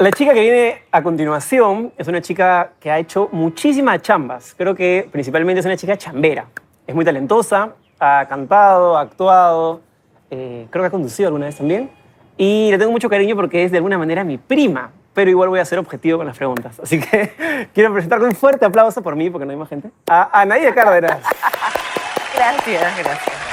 La chica que viene a continuación es una chica que ha hecho muchísimas chambas. Creo que principalmente es una chica chambera. Es muy talentosa, ha cantado, ha actuado, eh, creo que ha conducido alguna vez también. Y le tengo mucho cariño porque es de alguna manera mi prima. Pero igual voy a ser objetivo con las preguntas. Así que quiero presentar con un fuerte aplauso por mí, porque no hay más gente, a Anaída Cárdenas. Gracias, gracias.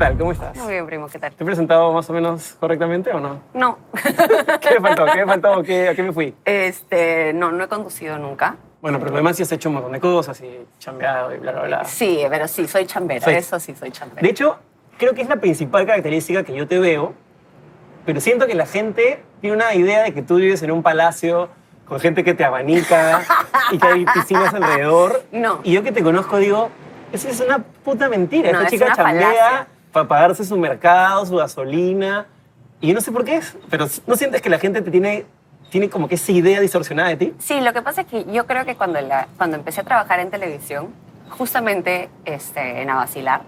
Tal? ¿Cómo estás? Muy bien, primo, ¿qué tal? ¿Te he presentado más o menos correctamente o no? No. ¿Qué me faltó? ¿Qué me faltó? ¿Qué- ¿A qué me fui? Este, no, no he conducido nunca. Bueno, pero además sí has hecho un montón de cosas y chambeado y bla, bla, bla. Sí, pero sí, soy chambera. Sí. Eso sí, soy chambera. De hecho, creo que es la principal característica que yo te veo, pero siento que la gente tiene una idea de que tú vives en un palacio con gente que te abanica y que hay piscinas alrededor. No. Y yo que te conozco digo, eso es una puta mentira. No, Esta es chica chambea. Para pagarse su mercado, su gasolina. Y yo no sé por qué es, pero ¿no sientes que la gente te tiene, tiene como que esa idea distorsionada de ti? Sí, lo que pasa es que yo creo que cuando, la- cuando empecé a trabajar en televisión, justamente este, en A Vacilar,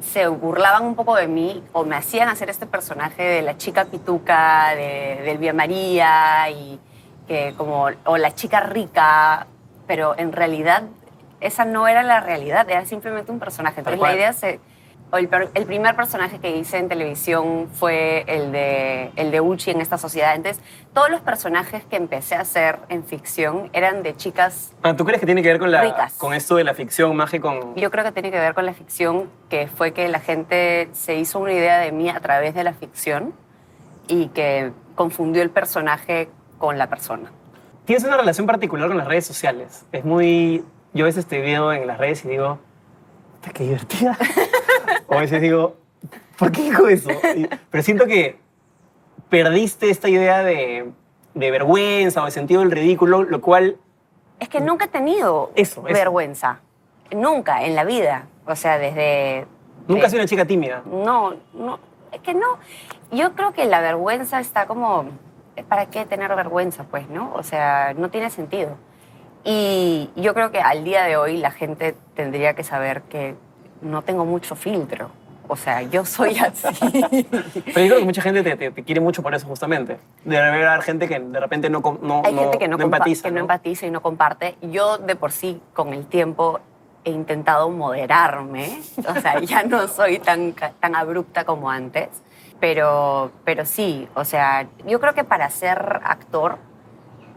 se burlaban un poco de mí o me hacían hacer este personaje de la chica pituca, de, de Elvia María, y que como, o la chica rica, pero en realidad esa no era la realidad, era simplemente un personaje. Entonces la idea se... El, el primer personaje que hice en televisión fue el de, el de Uchi en esta sociedad. Entonces, todos los personajes que empecé a hacer en ficción eran de chicas Ah, ¿Tú crees que tiene que ver con, la, Ricas. con esto de la ficción más que con...? yo creo que tiene que ver con la ficción, que fue que la gente se hizo una idea de mí a través de la ficción y que confundió el personaje con la persona. Tienes una relación particular con las redes sociales. Es muy... Yo a veces te veo en las redes y digo, "Puta, qué divertida. o a veces digo, ¿por qué dijo eso? Y- pero siento que perdiste esta idea de, de vergüenza o de sentido del ridículo, lo cual... Es que nunca he tenido Eso, eso. vergüenza. Nunca en la vida. O sea, desde... Nunca has sido una chica tímida. No, no, es que no. Yo creo que la vergüenza está como, ¿para qué tener vergüenza? Pues, ¿no? O sea, no tiene sentido. Y yo creo que al día de hoy la gente tendría que saber que no tengo mucho filtro. O sea, yo soy así. Pero yo creo que mucha gente te, te- te quiere mucho por eso, justamente. Debe haber gente que de repente no, no, Hay gente que no, compa- empatiza. que no ¿no? empatiza y no comparte. Yo de por sí, con el tiempo, he intentado moderarme. O sea, ya no soy tan, tan abrupta como antes. Pero, pero sí, o sea, yo creo que para ser actor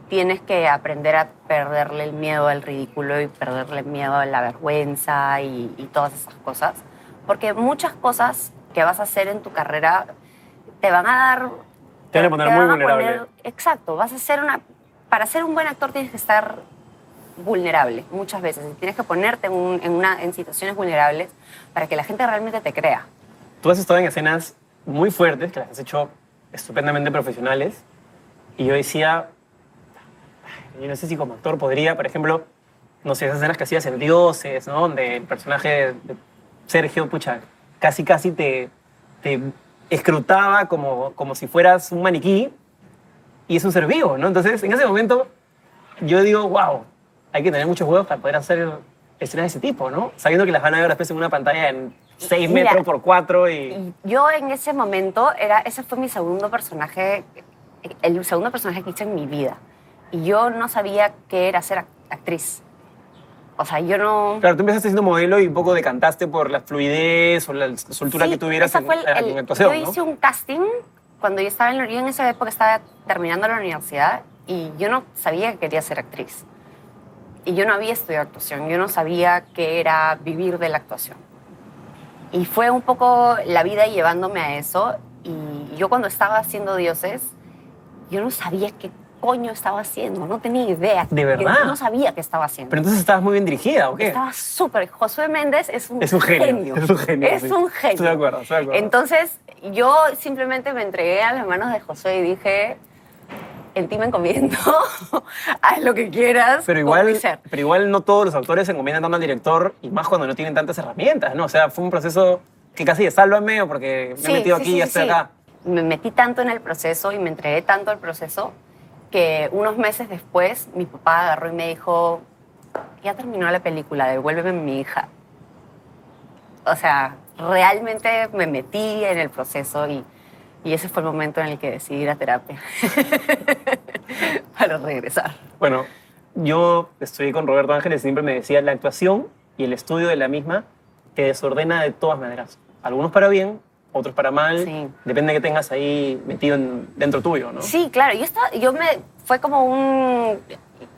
tienes que aprender a perderle el miedo al ridículo y perderle el miedo a la vergüenza y, y todas esas cosas. Porque muchas cosas que vas a hacer en tu carrera te van a dar... Te van a poner muy vulnerable. poner- exacto, vas a ser una... Para ser un buen actor tienes que estar vulnerable muchas veces. Tienes que ponerte en, un- en una, en situaciones vulnerables para que la gente realmente te crea. Tú has estado en escenas muy fuertes, que las has hecho estupendamente profesionales, y yo decía, yo no sé si como actor podría, por ejemplo, no sé, esas escenas que hacías en Dioses, ¿no? Donde el personaje de Sergio, pucha, casi casi te, te escrutaba como, como si fueras un maniquí, y es un ser vivo, ¿no? Entonces, en ese momento, yo digo, wow, hay que tener muchos huevos para poder hacer escenas de ese tipo, ¿no? Sabiendo que las van a ver después en una pantalla en 6 Mira, metros por 4 y... Y yo en ese momento, era, ese fue mi segundo personaje, el segundo personaje que hice en mi vida. Y yo no sabía qué era ser ac- actriz. O sea, yo no... Claro, tú empezaste siendo modelo y un poco decantaste por la fluidez o la soltura Sí, que tuvieras esa en, fue el- en el- actuación, Yo ¿no? hice un casting cuando yo estaba en, la- yo en esa época estaba terminando la universidad y yo no sabía que quería ser actriz. Y yo no había estudiado actuación, yo no sabía qué era vivir de la actuación. Y fue un poco la vida llevándome a eso. Y yo cuando estaba haciendo Dioses, yo no sabía qué coño estaba haciendo, no tenía idea. ¿De verdad? no sabía qué estaba haciendo. Pero entonces estabas muy bien dirigida, ¿o qué? Estaba súper. Josué Méndez es un, Es un genio, es un genio, Es sí. un genio. Estoy de acuerdo, estoy de acuerdo. Entonces, yo simplemente me entregué a las manos de Josué y dije: En ti me encomiendo, haz lo que quieras. Pero igual, mi ser". pero igual no todos los actores se encomiendan tanto al director y más cuando no tienen tantas herramientas, ¿no? O sea, fue un proceso que casi de sálvame o porque me Sí, he metido sí, aquí y sí, estoy acá. Me metí tanto en el proceso y me entregué tanto al proceso que unos meses después mi papá agarró y me dijo: ya terminó la película, devuélveme mi hija. O sea, realmente me metí en el proceso y, y ese fue el momento en el que decidí ir a terapia para regresar. Bueno, yo estoy con Roberto Ángeles, siempre me decía, la actuación y el estudio de la misma te desordena de todas maneras. Algunos para bien, otros para mal. Sí. Depende de que tengas ahí metido en- dentro tuyo, ¿no? Sí, claro. Yo, estaba, yo me. Fue como un.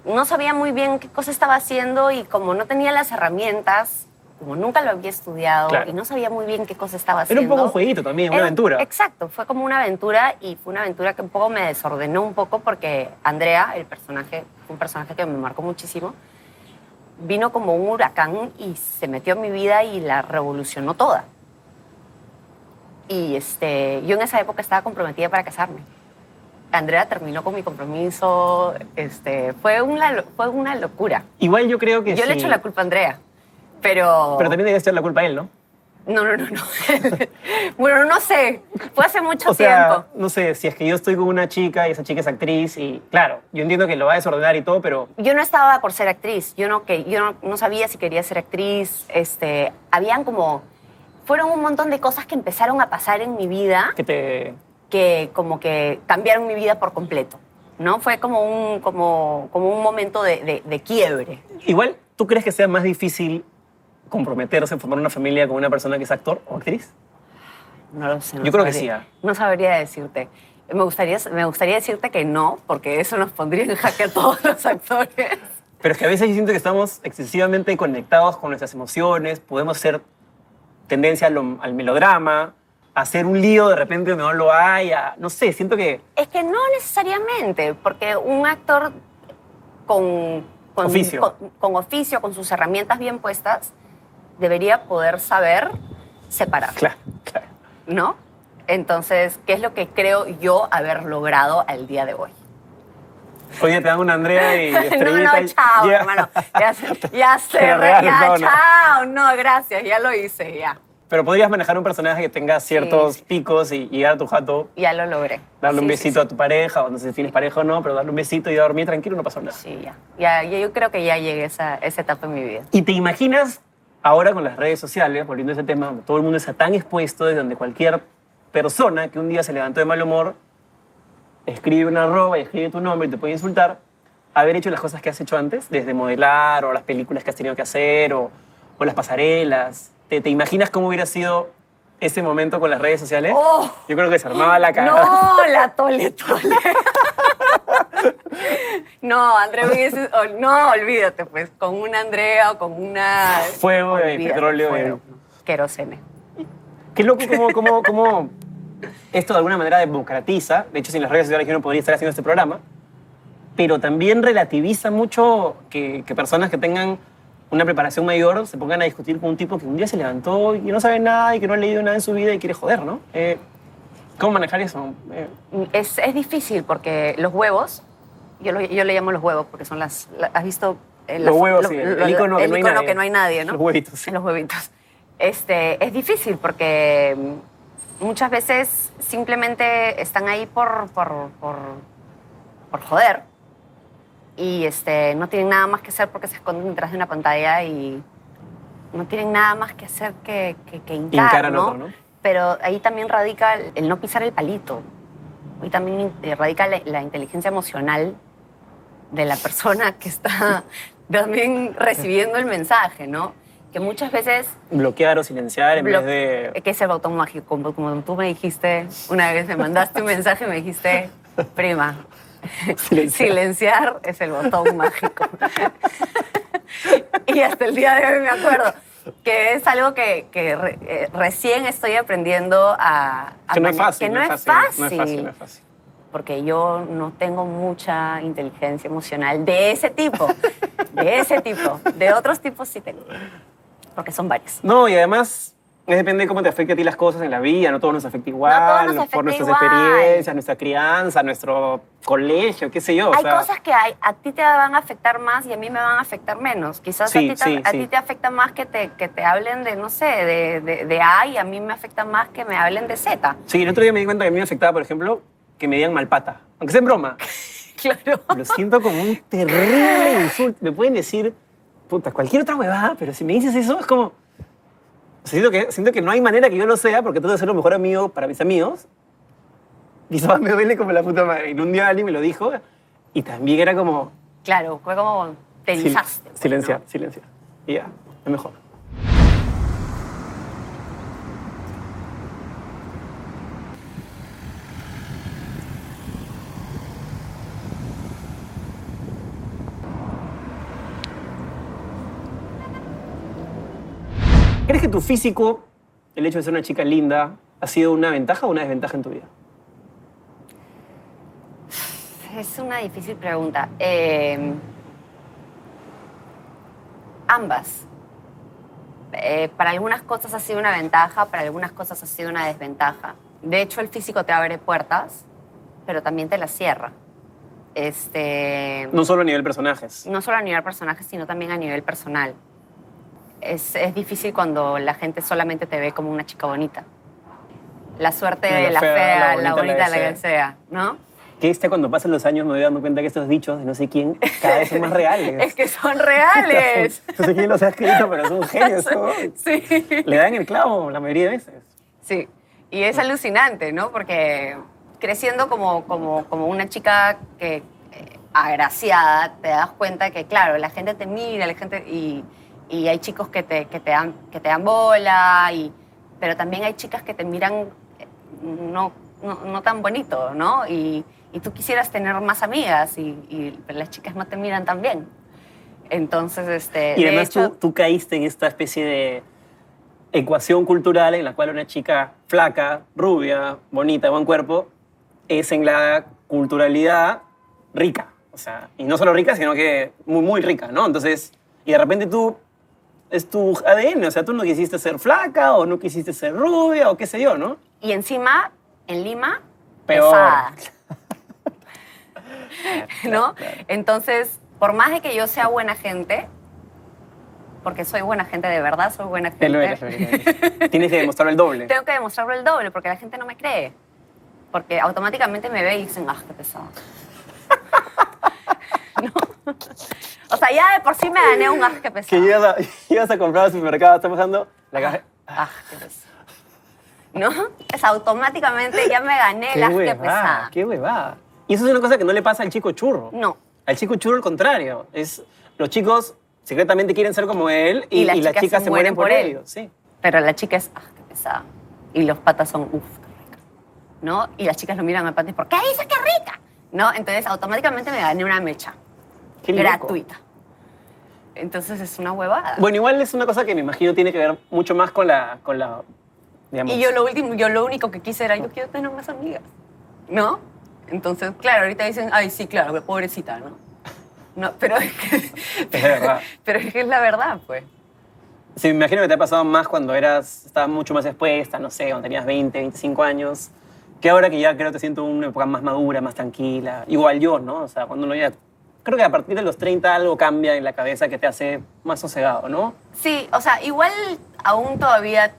No sabía muy bien qué cosa estaba haciendo y como no tenía las herramientas, como nunca lo había estudiado Claro. y no sabía muy bien qué cosa estaba Era haciendo. un poco un jueguito también, una Era- aventura. Exacto, fue como una aventura y fue una aventura que un poco me desordenó un poco porque Andrea, el personaje, un personaje que me marcó muchísimo, vino como un huracán y se metió en mi vida y la revolucionó toda. Y este, yo en esa época estaba comprometida para casarme. Andrea terminó con mi compromiso, este, fue, una, fue una locura. Igual yo creo que Yo le echo la culpa a Andrea, pero... Pero también debe ser la culpa a él, ¿no? No, no, no, no. bueno, no sé. Fue hace mucho O sea, tiempo. no sé, si es que yo estoy con una chica y esa chica es actriz y claro, yo entiendo que lo va a desordenar y todo, pero Yo no estaba por ser actriz. Yo no, que, yo no, no sabía si quería ser actriz. Este, habían como... Fueron un montón de cosas que empezaron a pasar en mi vida que te... que como que cambiaron mi vida por completo. ¿No? Fue como un, como, como un momento de, de- de quiebre. Igual, ¿tú crees que sea más difícil comprometerse, formar una familia con una persona que es actor o actriz? No lo sé. no Yo creo que sí, ¿ah? No sabría decirte. Me gustaría, me gustaría decirte que no, porque eso nos pondría en jaque a todos los actores. Pero es que a veces yo siento que estamos excesivamente conectados con nuestras emociones, podemos ser tendencia al melodrama, a hacer un lío de repente donde no lo hay, a- no sé, siento que Es que no necesariamente, porque un actor con, con Oficio. Con, con oficio, con sus herramientas bien puestas, debería poder saber separar, Claro, claro. ¿no? Entonces, ¿qué es lo que creo yo haber logrado al día de hoy? Oye, te dan una Andrea y no, estrellita no, chao, hermano. Ya, se- ya la regalo, ya, chao. No, gracias, ya lo hice, ya. Pero podrías manejar un personaje que tenga ciertos sí. picos y llegar a tu jato, Ya lo logré. darle un Sí, sí, besito sí. a tu pareja, o no sé si tienes pareja o no, pero darle un besito y dormir tranquilo, no pasó nada. Sí, ya. ya. ya Yo creo que ya llegué a esa, esa etapa en mi vida. ¿Y te imaginas ahora con las redes sociales, volviendo a ese tema, donde todo el mundo está tan expuesto, de donde cualquier persona que un día se levantó de mal humor, escribe una arroba y escribe tu nombre y te puede insultar, haber hecho las cosas que has hecho antes, desde modelar o las películas que has tenido que hacer o, o las pasarelas? ¿Te, te imaginas cómo hubiera sido ese momento con las redes sociales? Oh. Yo creo que se armaba la cara. No, la tole, tole. No, Andrea hubiese- oh, no, olvídate, pues, con una Andrea o con una... Fuego Olvídate, petróleo. Querosene. Qué loco cómo, cómo, cómo esto de alguna manera democratiza, de hecho sin las redes sociales yo no podría estar haciendo este programa, pero también relativiza mucho que, que personas que tengan una preparación mayor se pongan a discutir con un tipo que un día se levantó y no sabe nada y que no ha leído nada en su vida y quiere joder, ¿no? Eh, ¿Cómo manejar eso? Eh, Es, es difícil porque los huevos, yo, lo- yo le llamo los huevos porque son las... la- ¿Has visto? eh, Los las- huevos, sí, el lo- icono que no hay icono nadie. que no hay nadie, ¿no? Los huevitos, sí. En los huevitos. Este, es difícil porque muchas veces simplemente están ahí por, por, por, por joder y este, no tienen nada más que hacer porque se esconden detrás de una pantalla y no tienen nada más que hacer que, que, que hincar, Hincar ¿no? otro, ¿no? Pero ahí también radica el, el no pisar el palito. Ahí también eh, radica la, la inteligencia emocional de la persona que está también recibiendo el mensaje, ¿no? Que muchas veces bloquear o silenciar en vez de... que es el botón mágico, como, como tú me dijiste, una vez me mandaste un mensaje y me dijiste, prima, Silenciar. silenciar es el botón mágico. y hasta el día de hoy me acuerdo que es algo que, que re- eh, recién estoy aprendiendo a... a Que no es fácil. Que no, es No es fácil, no es fácil. porque yo no tengo mucha inteligencia emocional de ese tipo, de ese tipo, de otros tipos sí tengo, porque son varios. No, y además depende de cómo te afecte a ti las cosas en la vida, no todo nos afecta igual, No todo nos por nuestras igual. experiencias, nuestra crianza, nuestro colegio, qué sé yo. o Hay sea, cosas que hay- a ti te van a afectar más y a mí me van a afectar menos. Quizás Sí, a, ti te, sí, a sí. ti te afecta más que te, que te hablen de, no sé, de, de, de A y a mí me afecta más que me hablen de Z. Sí, el otro día me di cuenta que a mí me afectaba, por ejemplo, que me digan malpata. Aunque sea en broma. Claro. Lo siento como un terrible insulto. Me pueden decir puta, cualquier otra huevada, pero si me dices eso, es como... Siento que, siento que no hay manera que yo lo sea porque tengo que ser lo mejor amigo para mis amigos. Y eso me duele como la puta madre. Y un día alguien me lo dijo y también era como... Claro, fue como te sil- pues, silenciar, ¿no? silenciar. Y ya, es mejor. Tu físico, el hecho de ser una chica linda, ha sido una ventaja o una desventaja en tu vida? Es una difícil pregunta. Eh, ambas. Eh, para algunas cosas ha sido una ventaja, para algunas cosas ha sido una desventaja. De hecho, el físico te abre puertas, pero también te las cierra. Este, No solo a nivel personajes. no solo a nivel personaje, sino también a nivel personal. Es, es difícil cuando la gente solamente te ve como una chica bonita. La suerte La fea, fea, la la bonita, la que sea, ¿no? Que este, cuando pasan los años, me voy dando cuenta que estos dichos de no sé quién cada vez son más reales. Es que son reales. no sé quién los ha escrito, pero son genios. ¿no? Sí. Le dan el clavo la mayoría de veces. Sí. Y es alucinante, ¿no? Porque creciendo como, como, como una chica que, eh, agraciada, te das cuenta que, claro, la gente te mira, la gente, y, y hay chicos que te, que, te dan, que te dan bola, y, pero también hay chicas que te miran eh, no, no, no tan bonito, ¿no? Y, y tú quisieras tener más amigas, y, y- pero las chicas no te miran tan bien. Entonces, este... Y de además hecho- tú, tú caíste en esta especie de ecuación cultural en la cual una chica flaca, rubia, bonita, buen cuerpo, es en la culturalidad rica. O sea, y no solo rica, sino que muy, muy rica, ¿no? Entonces, y de repente tú, es tu ADN, o sea, tú no quisiste ser flaca o no quisiste ser rubia o qué sé yo, ¿no? Y encima, en Lima, Peor. pesada. ¿No? Entonces, por más de que yo sea buena gente, porque soy buena gente de verdad, soy buena gente. Te lo eres. Tienes que demostrar el doble. Tengo que demostrarlo el doble porque la gente no me cree. Porque automáticamente me ve y dicen, ah, qué pesado. ¿No? O sea, ya de por sí me gané un ah, qué Que pesado. llegas a, llegas a comprar al supermercado, está pasando la caja. Ah, qué pesado. ¿No? Es automáticamente ya me gané el ah, qué huevada, pesada. qué huevada. Y eso es una cosa que no le pasa al chico churro. No. Al chico churro, al contrario. Es, los chicos secretamente quieren ser como él y, Y las y las chicas chicas se se mueren por, por él. ellos. Sí. Pero la chica es, ah, qué pesada. Y los patas son, uff, qué rica. ¿No? Y las chicas lo miran al pata y ¿por qué dices que rica? ¿No? Entonces automáticamente me gané una mecha Qué gratuita. Entonces es una huevada. Bueno, igual es una cosa que me imagino tiene que ver mucho más con la, con la digamos, y yo lo último, yo lo único que quise era, yo quiero tener más amigas. ¿No? Entonces, claro, ahorita dicen, ay, sí, claro, pobrecita, ¿no? No, pero es que, Es verdad. pero es que es la verdad, pues. Sí, me imagino que te ha pasado más cuando eras, estabas mucho más expuesta, no sé, cuando tenías 20, 25 años, que ahora que ya creo te siento en una época más madura, más tranquila. Igual yo, ¿no? O sea, cuando uno ya... Creo que a partir de los 30 algo cambia en la cabeza que te hace más sosegado, ¿no? Sí, o sea, igual aún todavía eh,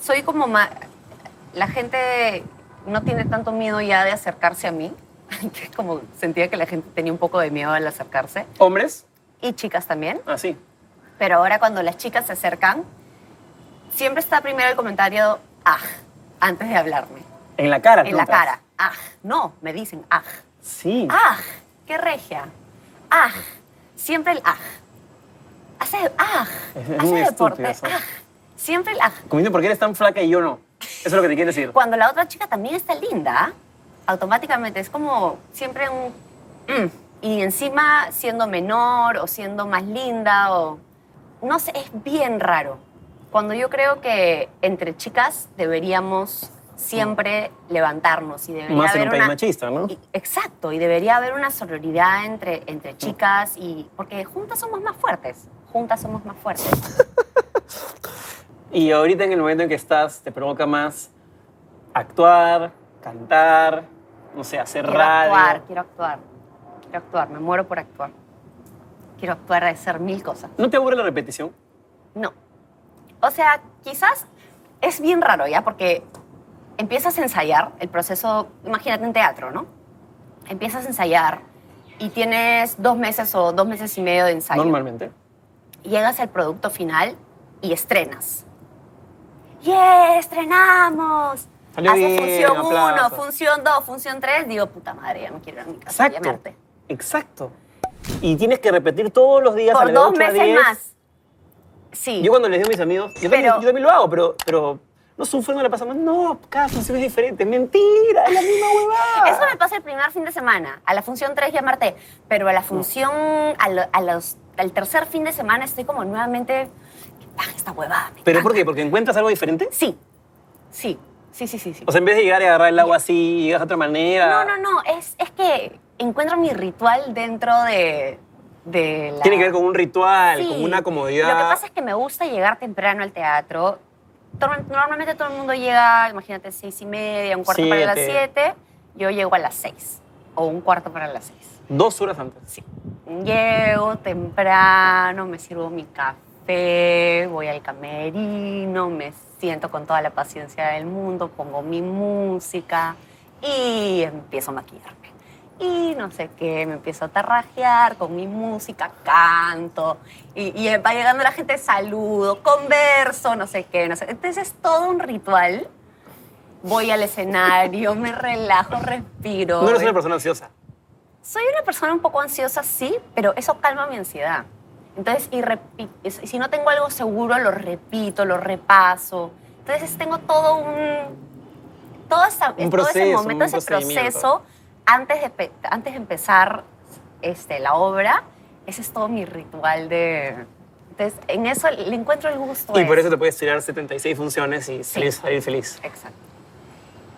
soy como más... La gente no tiene tanto miedo ya de acercarse a mí. Antes como sentía que la gente tenía un poco de miedo al acercarse. ¿Hombres? Y chicas también. Así. Pero ahora cuando las chicas se acercan, siempre está primero el comentario, ah, antes de hablarme. En la cara. En la cara. Ah, no, me dicen, ah. Sí. Ah, qué regia. Ah, siempre el ah. Hace ah, Es- es hace muy deporte. estúpido. Ah, siempre el ah. Como dicen, ¿por qué eres tan flaca y yo no? Eso es lo que te quieren decir. Cuando la otra chica también está linda, automáticamente es como siempre un mm. y encima siendo menor o siendo más linda o no sé, es bien raro. Cuando yo creo que entre chicas deberíamos siempre levantarnos y debería Más en haber un país una machista, ¿no? y- exacto, y debería haber una sororidad entre, entre chicas y porque juntas somos más fuertes, juntas somos más fuertes. Y ahorita en el momento en que estás, te provoca más actuar, cantar, no sé, hacer Quiero radio. actuar, quiero actuar, quiero actuar, me muero por actuar. Quiero actuar de hacer mil cosas. ¿No te aburre la repetición? No. O sea, quizás es bien raro ya, porque empiezas a ensayar el proceso, imagínate en teatro, ¿no? Empiezas a ensayar y tienes dos meses o dos meses y medio de ensayo. Normalmente. Llegas al producto final y estrenas. ¡Yeah! ¡Estrenamos! Salió Haces bien, función 1, aplausos. función 2, función 3. Digo, puta madre, ya me quiero ir a mi casa. Exacto. harté. Exacto. Y tienes que repetir todos los días. Por dos 8 a meses 10. más. Sí. Yo cuando les digo a mis amigos, yo también, Pero- yo también lo hago, pero, pero no sufro, no la pasamos. No, cada función es diferente. Mentira, es la misma huevada. Eso me pasa el primer fin de semana. A la función 3 ya me harté. Pero a la función, a lo- a los- al tercer fin de semana estoy como nuevamente. ¿Qué paja esta huevada? me ¿Pero por caga". qué? ¿Porque encuentras algo diferente? Sí. Sí. Sí, sí, sí. sí. O sea, en vez de llegar y agarrar el agua así, llegas de otra manera. No, no, no. Es, es que encuentro mi ritual dentro de, de la... Tiene que ver con un ritual, Sí. con una comodidad. Lo que pasa es que me gusta llegar temprano al teatro. Normalmente todo el mundo llega, imagínate, seis y media, un cuarto para las siete. Yo llego a las seis. O un cuarto para las seis. Dos horas antes. Sí. Llego temprano, me sirvo mi café, voy al camerino, me siento con toda la paciencia del mundo, pongo mi música y empiezo a maquillarme. Y no sé qué, me empiezo a tarrajear con mi música, canto, y, y va llegando la gente, saludo, converso, no sé qué, no sé. Entonces es todo un ritual. Voy al escenario, me relajo, respiro. No eres una persona ansiosa. Soy una persona un poco ansiosa, sí, pero eso calma mi ansiedad. Entonces, y repi- si no tengo algo seguro, lo repito, lo repaso. Entonces, tengo todo un... Todo, esa- todo proceso, ese momento, un ese proceso, antes de, antes de empezar este, la obra, ese es todo mi ritual de... Entonces, en eso le encuentro el gusto. a Y por eso te puedes tirar 76 funciones y Sí. salir, salir feliz. Exacto.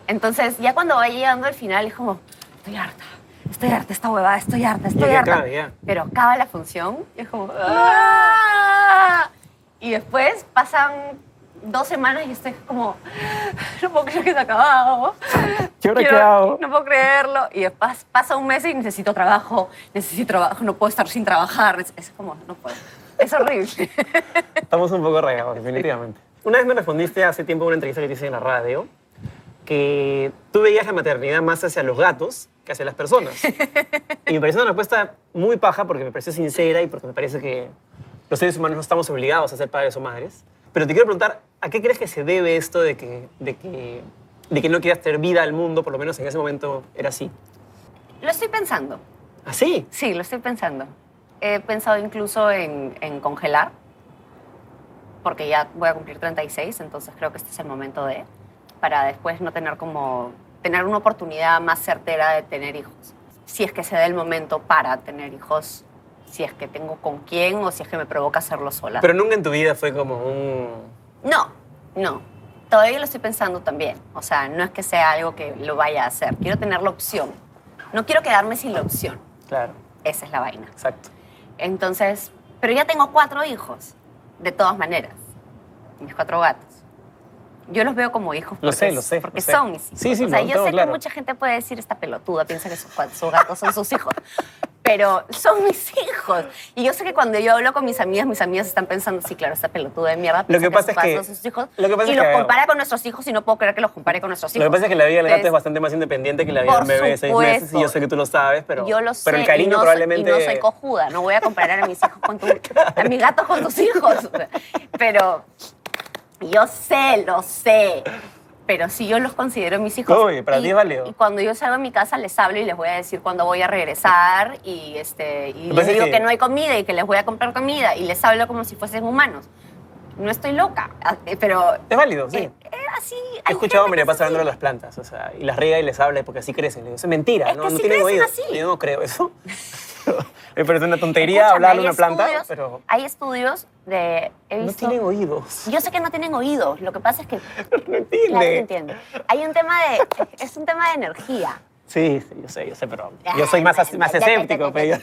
Entonces, ya cuando va llegando al final, es como, estoy harta, estoy harta, esta huevada, estoy harta, estoy harta. ya. Pero acaba la función y es como, "Ah". Y después pasan dos semanas y estoy como, no puedo creer que se ha acabado. ¿Y ahora Quiero- qué hago? No puedo creerlo. Y después pasa un mes y necesito trabajo, necesito trabajo, no puedo estar sin trabajar. Es, es como, no puedo. Es horrible. Estamos un poco regados, definitivamente. Una vez me respondiste hace tiempo en una entrevista que te hice en la radio que tú veías la maternidad más hacia los gatos que hacia las personas. Y me pareció una respuesta muy paja porque me pareció sincera y porque me parece que los seres humanos no estamos obligados a ser padres o madres. Pero te quiero preguntar, ¿a qué crees que se debe esto de que, de que, de que no quieras tener vida al mundo? Por lo menos en ese momento era así. Lo estoy pensando. ¿Así? Sí, lo estoy pensando. He pensado incluso en, en congelar, porque ya voy a cumplir 36, entonces creo que este es el momento de, para después no tener como, tener una oportunidad más certera de tener hijos. Si es que se da el momento para tener hijos, si es que tengo con quién o si es que me provoca hacerlo sola. Pero nunca en tu vida fue como un... No, no. Todavía lo estoy pensando también. O sea, no es que sea algo que lo vaya a hacer. Quiero tener la opción. No quiero quedarme sin la opción. Claro, Esa es la vaina. exacto. Entonces, pero ya tengo cuatro hijos, de todas maneras. Mis cuatro gatos. Yo los veo como hijos. Lo sé, lo sé, Porque lo sé. son mis hijos. Sí, sí, o sea, yo sé claro. que mucha gente puede decir esta pelotuda, piensa que sus gatos son sus hijos. Pero son mis hijos. Y yo sé que cuando yo hablo con mis amigas, mis amigas están pensando, sí, claro, esta pelotuda de mierda. piensa que pasa es que- sus hijos. lo que pasa y es los que- compara con nuestros hijos y no puedo creer que los compare con nuestros hijos. Lo que pasa es que la vida del gato es bastante más independiente que la vida Por del bebé de seis meses y yo sé que tú lo sabes, pero, yo lo sé. pero el cariño y no, soy- probablemente... Y no soy cojuda, no voy a comparar a mis hijos con tu, a mis gatos con tus hijos. Pero yo sé, lo sé. Pero sí yo los considero mis hijos. Oye, para y, ti es válido. Y cuando yo salgo a mi casa les hablo y les voy a decir cuándo voy a regresar y, este, y les digo que- que... no hay comida y que les voy a comprar comida y les hablo como si fuesen humanos. No estoy loca, ah, eh, pero Es válido, sí. eh, eh, así... He escuchado a María Paz hablando de las plantas, o sea, y las riega y les habla porque así crecen. Le digo, eso es mentira, Es no, que no sí tienen así. Yo no creo eso. Me parece una tontería Escúchame, a hay una planta, pero Hay estudios de... He no tienen oídos. Yo sé que no tienen oídos, lo que pasa es que... No entiende. Claro que entiendo. Hay un tema de... Es un tema de energía. Sí, sí, yo sé, yo sé, pero yo soy más, más escéptico. Pero.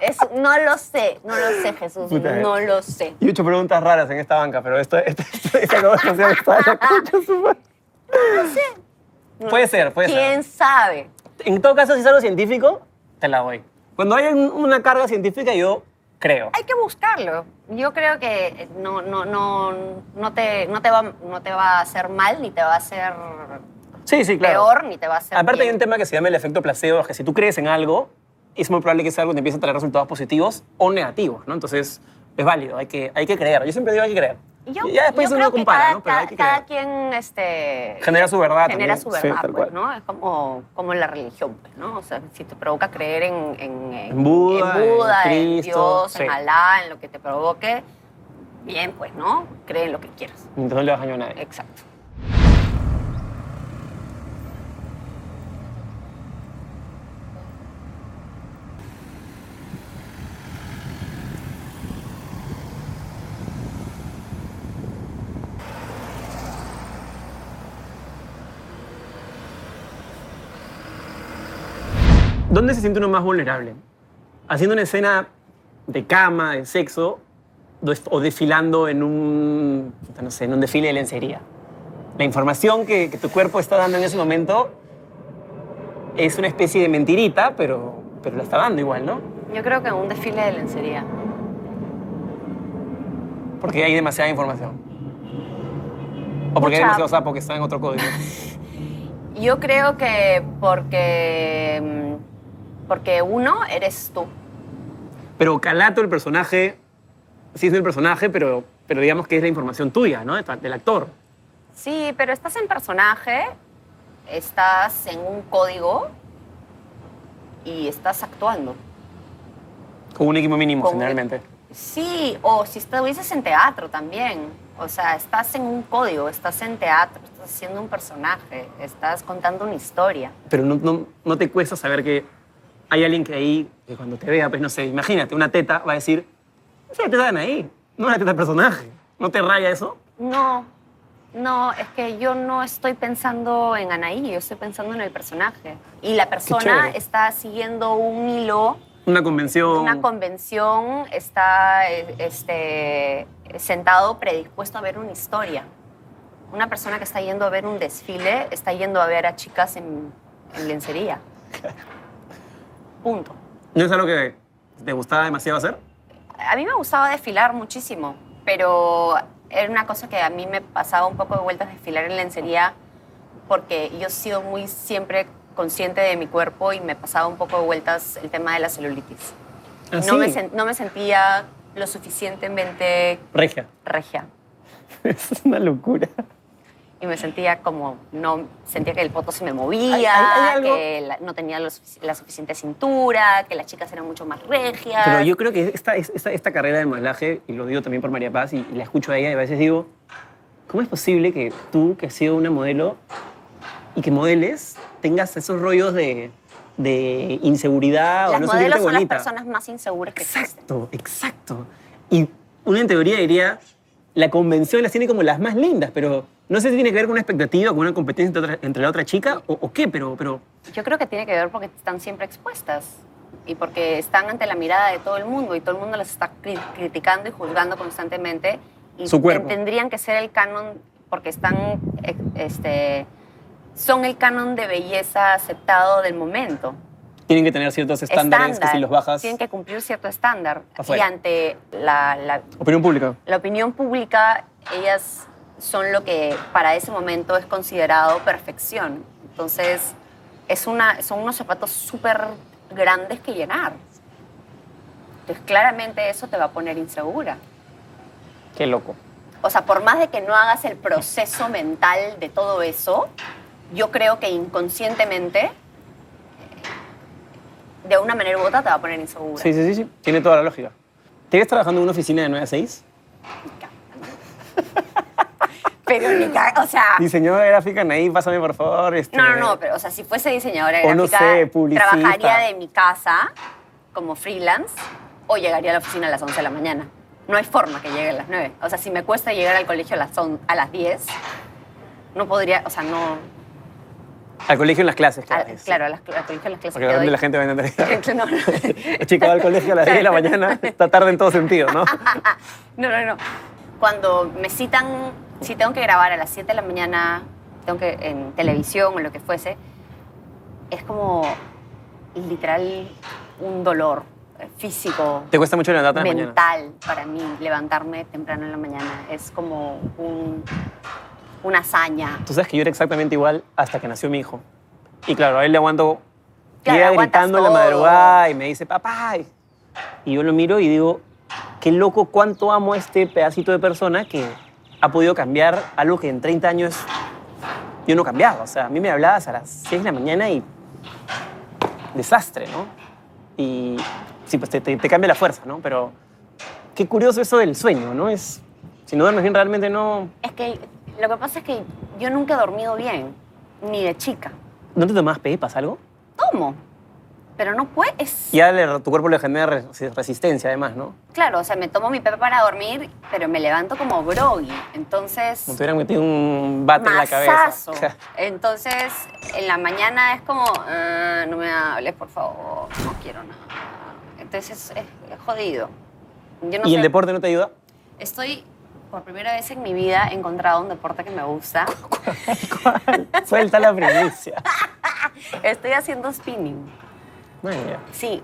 Es- no lo sé, no lo sé, Jesús, Puta. no lo sé. Yo he hecho preguntas raras en esta banca, pero esto, esto, esto- esta conversación está la concha su madre. Puede ser, puede ser. ¿Quién sabe? En todo caso, si es algo científico, te la doy. Cuando hay un- una carga científica, yo creo. Hay que buscarlo. Yo creo que no, no, no, no, te, no, te va, no te va a hacer mal ni te va a hacer Sí, sí, claro. peor ni te va a hacer Aparte hay bien. un tema que se llama el efecto placebo, que si tú crees en algo, es muy probable que ese algo te empiece a traer resultados positivos o negativos, ¿no? Entonces, es válido, hay que, hay que creer. Yo siempre digo hay que creer. Y yo, Y ya después yo uno creo que compara, cada, ¿no? Pero hay cada- que cada quien este, Genera su verdad genera también. su Sí, verdad, pues. ¿no? Es como, como la religión, pues, ¿no? O sea, si te provoca creer en, en, En Buda, en, Buda, en en Cristo, Dios, sí. en Alá, en lo que te provoque, bien, pues, ¿no? Cree en lo que quieras. Entonces no le das daño a nadie. Exacto. ¿Dónde se siente uno más vulnerable? ¿Haciendo una escena de cama, de sexo, o desfilando en un, no sé, en un desfile de lencería? La información que, que tu cuerpo está dando en ese momento es una especie de mentirita, pero, pero la está dando igual, ¿no? Yo creo que en un desfile de lencería. Porque hay demasiada información. O porque hay Mucha. demasiado sapo que está en otro código. Yo creo que porque, mm, porque uno eres tú. Pero Calato, el personaje, sí es el personaje, pero, pero digamos que es la información tuya, ¿no? Del actor. Sí, pero estás en personaje, estás en un código y estás actuando. Con un equipo mínimo, Con un- generalmente. Sí, o si estuvieses en teatro también. O sea, estás en un código, estás en teatro, estás haciendo un personaje, estás contando una historia. Pero no, no, no te cuesta saber que hay alguien que ahí, que cuando te vea, pues no sé, imagínate, una teta va a decir, es una teta de Anaí, no una teta de personaje. ¿No te raya eso? No, no, es que yo no estoy pensando en Anaí, yo estoy pensando en el personaje. Y la persona está siguiendo un hilo Una convención. una convención está eh, este, sentado predispuesto a ver una historia. Una persona que está yendo a ver un desfile está yendo a ver a chicas en, en lencería. Punto. ¿No es algo que te gustaba demasiado hacer? A mí me gustaba desfilar muchísimo, pero era una cosa que a mí me pasaba un poco de vueltas desfilar en lencería porque yo he sido muy siempre consciente de mi cuerpo y me pasaba un poco de vueltas el tema de la celulitis. ¿Ah, no, me sen- no me sentía lo suficientemente Regia. regia. Es una locura. Y me sentía como, no, sentía que el poto se me movía, Hay- hay- que la- no tenía la suficiente cintura, que las chicas eran mucho más regias. Pero yo creo que esta, esta, esta carrera de modelaje, y lo digo también por María Paz, y, y la escucho a ella, y a veces digo, ¿cómo es posible que tú, que has sido una modelo y que modeles, tengas esos rollos de, de inseguridad o no modelos son bonita? las personas más inseguras que existen. Exacto, exacto. Y uno en teoría diría, la convención las tiene como las más lindas, pero no sé si tiene que ver con una expectativa, con una competencia entre, otra- entre la otra chica o, o qué, pero, pero Yo creo que tiene que ver porque están siempre expuestas y porque están ante la mirada de todo el mundo y todo el mundo las está cri- criticando y juzgando constantemente. Y Su cuerpo. ten- tendrían que ser el canon porque están, eh, este, son el canon de belleza aceptado del momento. Tienen que tener ciertos estándares que si los bajas... Tienen que cumplir cierto estándar. Afuera. Y ante la, la- Opinión pública. la opinión pública, ellas son lo que para ese momento es considerado perfección. Entonces, es una, son unos zapatos súper grandes que llenar. Entonces, claramente eso te va a poner insegura. Qué loco. O sea, por más de que no hagas el proceso mental de todo eso, yo creo que inconscientemente, de una manera u otra, te va a poner insegura. Sí, sí, sí, sí. Tiene toda la lógica. ¿Te ves trabajando en una oficina de 9 a 6? Pero ni o sea... Diseñadora gráfica, ahí, pásame por favor. Este... No, no, no, pero o sea, si fuese diseñadora O no gráfica, sé, publicista. trabajaría de mi casa como freelance o llegaría a la oficina a las 11 de la mañana. No hay forma que llegue a las 9. O sea, si me cuesta llegar al colegio a las, on- a las 10, no podría, o sea, no... Al colegio en las clases, a- claro. claro, a las, al colegio a las clases Porque de la gente va a entender. No, no. La chica va al colegio a las 10 de la mañana, está tarde en todo sentido, ¿no? No, no, no. Cuando me citan, si tengo que grabar a las 7 de la mañana, tengo que en televisión o lo que fuese, es como literal un dolor físico, ¿Te cuesta mucho levantarte en la mañana? mental para mí levantarme temprano en la mañana. Es como un, una hazaña. Tú sabes que yo era exactamente igual hasta que nació mi hijo. Y claro, a él le aguanto. Claro, llega gritando en la madrugada y me dice, papá. Y yo lo miro y digo, qué loco cuánto amo a este pedacito de persona que ha podido cambiar algo que en 30 años yo no cambiaba. O sea, a mí me hablabas a las 6 de la mañana y. desastre, ¿no? Y sí, pues te, te- te cambia la fuerza, ¿no? Pero qué curioso eso del sueño, ¿no? Es. Si no duermes bien, realmente no. Es que lo que pasa es que yo nunca he dormido bien, ni de chica. ¿No te tomabas pepas, algo? Tomo, pero no puedes. Ya le- tu cuerpo le genera re- resistencia, además, ¿no? Claro, o sea, me tomo mi pepe para dormir, pero me levanto como groggy. Entonces, Como te hubieran metido un bate en la masazo. cabeza. Entonces, en la mañana es como, "Ah, no me hables, por favor, no quiero nada. Entonces, es, es jodido. Yo no ¿Y sé, el deporte no te ayuda? Estoy, por primera vez en mi vida, he encontrado un deporte que me gusta. ¿Cuál? Suelta la primicia. Estoy haciendo spinning. Man, ya. Sí,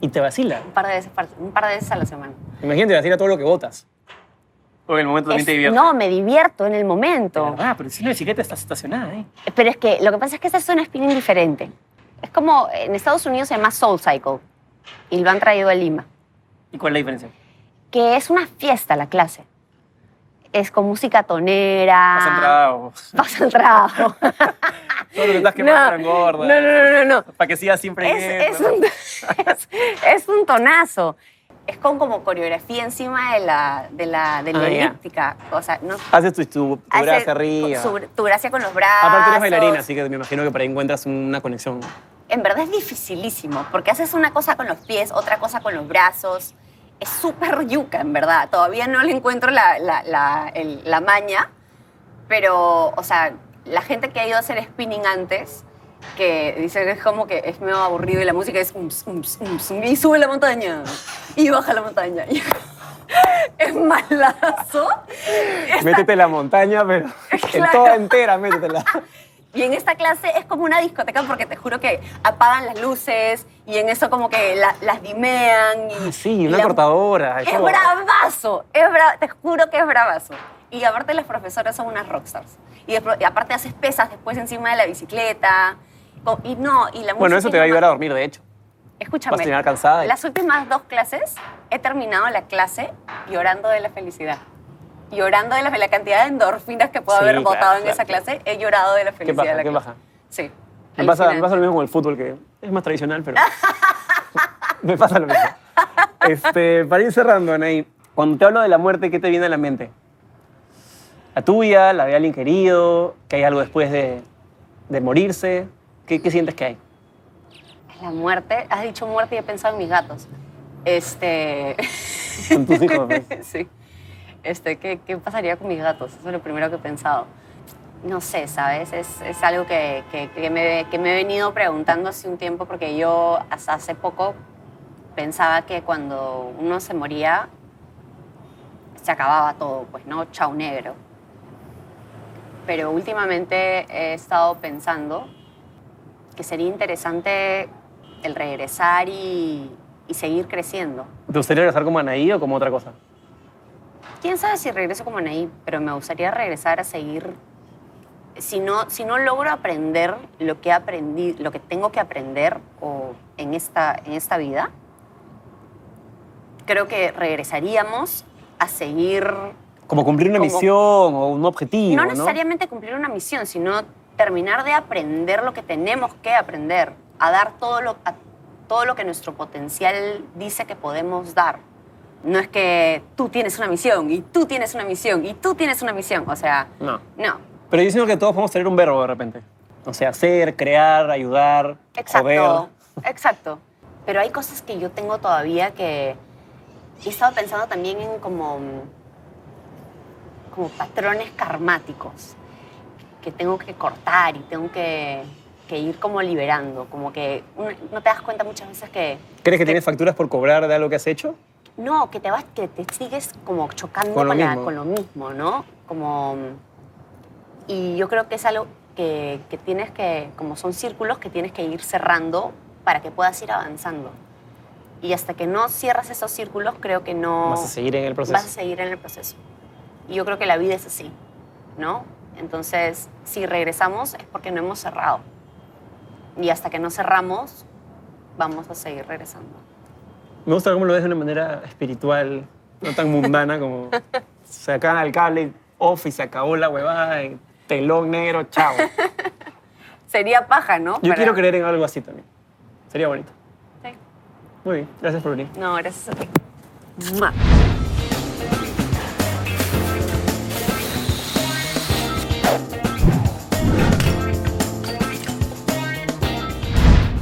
Y te vacila. un par de veces, par- un par de veces a la semana. Imagínate, te vacila todo lo que botas. O en el momento también Es- te diviertes. no, me divierto en el momento. Ah, pero si la bicicleta está estacionada ahí. Pero es que lo que pasa es que esta es un spinning diferente. Es como en Estados Unidos se llama Soul Cycle y lo han traído a Lima, ¿Y cuál es la diferencia? Que es una fiesta la clase. Es con música tonera. Vas entrado. Vas al trabajo. Todo lo que estás quemando para engorda. no, no, no, no, no. Para que sigas siempre en Es, es eso. un, es, es un tonazo. Es con como coreografía encima de la, de la, de la Ah, elíptica. O sea, no, Haces tu, tu, tu hace brazo arriba. su- tu gracia con los brazos. Aparte eres bailarina, así que me imagino que por ahí encuentras una conexión. En verdad es dificilísimo, porque haces una cosa con los pies, otra cosa con los brazos. Es súper yuca, en verdad. Todavía no le encuentro la, la, la, el- la maña, pero, o sea, la gente que ha ido a hacer spinning antes, que dice que es como que es medio aburrido y la música es ums, ums, ums, y sube la montaña y baja la montaña. Y es malazo. Esta- Métete la montaña, pero en Claro. toda entera métetela. Y en esta clase es como una discoteca porque te juro que apagan las luces y en eso como que la- las dimean. Y, Ah, sí, y una la- cortadora. Es todo. bravazo, es bra- te juro que es bravazo. Y aparte las profesoras son unas rockstars. Y, y aparte haces pesas después encima de la bicicleta. Y no, y la Bueno, eso es te va a ayudar a dormir, de hecho. Escúchame. Vas a terminar cansada y- Las últimas dos clases he terminado la clase llorando de la felicidad. Llorando de la, la cantidad de endorfinas que puedo Sí, haber claro, botado en claro. esa clase. He llorado de la ¿Qué felicidad. pasa? de la ¿Qué clase. pasa? Sí. Me pasa, me pasa lo mismo con el fútbol, que es más tradicional, pero. me pasa lo mismo. Este, para ir cerrando, Anaí, cuando te hablo de la muerte, ¿qué te viene a la mente? ¿La tuya? ¿La de alguien querido? ¿Que hay algo después de, de morirse? ¿Qué, qué sientes que hay? La muerte, has dicho muerte y he pensado en mis gatos. Este. Con tus hijos, pues. sí. Este, ¿qué, ¿qué pasaría con mis gatos? Eso es lo primero que he pensado. No sé, ¿sabes? Es, es algo que, que- que me, que me he venido preguntando hace un tiempo porque yo hasta hace poco pensaba que cuando uno se moría se acababa todo, pues, ¿no? Chau negro. Pero últimamente he estado pensando que sería interesante el regresar y, y seguir creciendo. ¿Te gustaría regresar como Anaí o como otra cosa? Quién sabe si regreso como Anaí, pero me gustaría regresar a seguir. Si no, si no logro aprender lo que aprendí, lo que tengo que aprender o en, esta, en esta vida, creo que regresaríamos a seguir Como cumplir una Como- misión o un objetivo, no ¿no? necesariamente cumplir una misión, sino terminar de aprender lo que tenemos que aprender, a dar todo lo, a- todo lo que nuestro potencial dice que podemos dar. No es que tú tienes una misión y tú tienes una misión y tú tienes una misión. O sea, No. no. Pero yo siento que todos podemos tener un verbo de repente. O sea, hacer, crear, ayudar, Exacto, joder. exacto. Pero hay cosas que yo tengo todavía que he estado pensando también en como, como patrones karmáticos que tengo que cortar y tengo que, que ir como liberando. Como que no te das cuenta muchas veces que... ¿Crees que tienes facturas por cobrar de algo que has hecho? No, que te vas, que te sigues como chocando Con con, lo la- mismo. con lo mismo, ¿no? Como, y yo creo que es algo que, que tienes que, como son círculos que tienes que ir cerrando para que puedas ir avanzando. Y hasta que no cierras esos círculos, creo que no Vas a seguir en el proceso. vas a seguir en el proceso. Y yo creo que la vida es así. ¿no? Entonces, si regresamos es porque no hemos cerrado. Y hasta que no cerramos, vamos a seguir regresando. Me gusta cómo lo ves de una manera espiritual, no tan mundana como se acaba el cable off y se acabó la huevada, y telón negro, chao. Sería paja, ¿no? Yo quiero creer en algo así también. Sería bonito. Sí. Muy bien, gracias por venir. No, gracias a ti. Mua.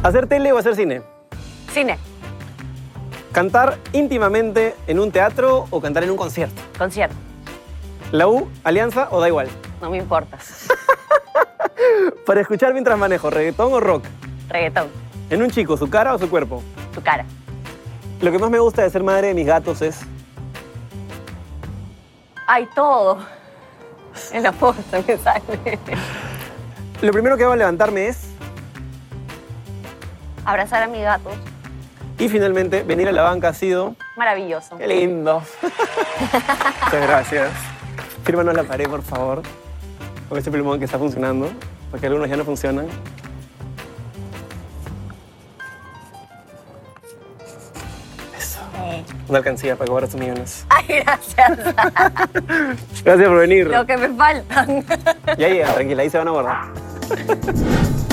¿Hacer tele o hacer cine? Cine, ¿Cantar íntimamente en un teatro o cantar en un concierto? concierto, ¿La U, Alianza o da igual? no me importa. Para escuchar mientras manejo, reggaetón o rock. Reggaetón, ¿En un chico, su cara o su cuerpo? tu cara. Lo que más me gusta de ser madre de mis gatos es... Hay todo. En la foto me sale. Lo primero que hago al levantarme es... Abrazar a mi gato, Y finalmente, venir a la banca ha sido... maravilloso. ¡Qué lindo! Muchas gracias. Fírmanos la pared, por favor. Con este plumón que está funcionando, porque algunos ya no funcionan. Eso. Una alcancía para cobrar tus millones. Ay, gracias. Gracias por venir. Lo que me faltan. Ya llega, tranquila, ahí se van a guardar.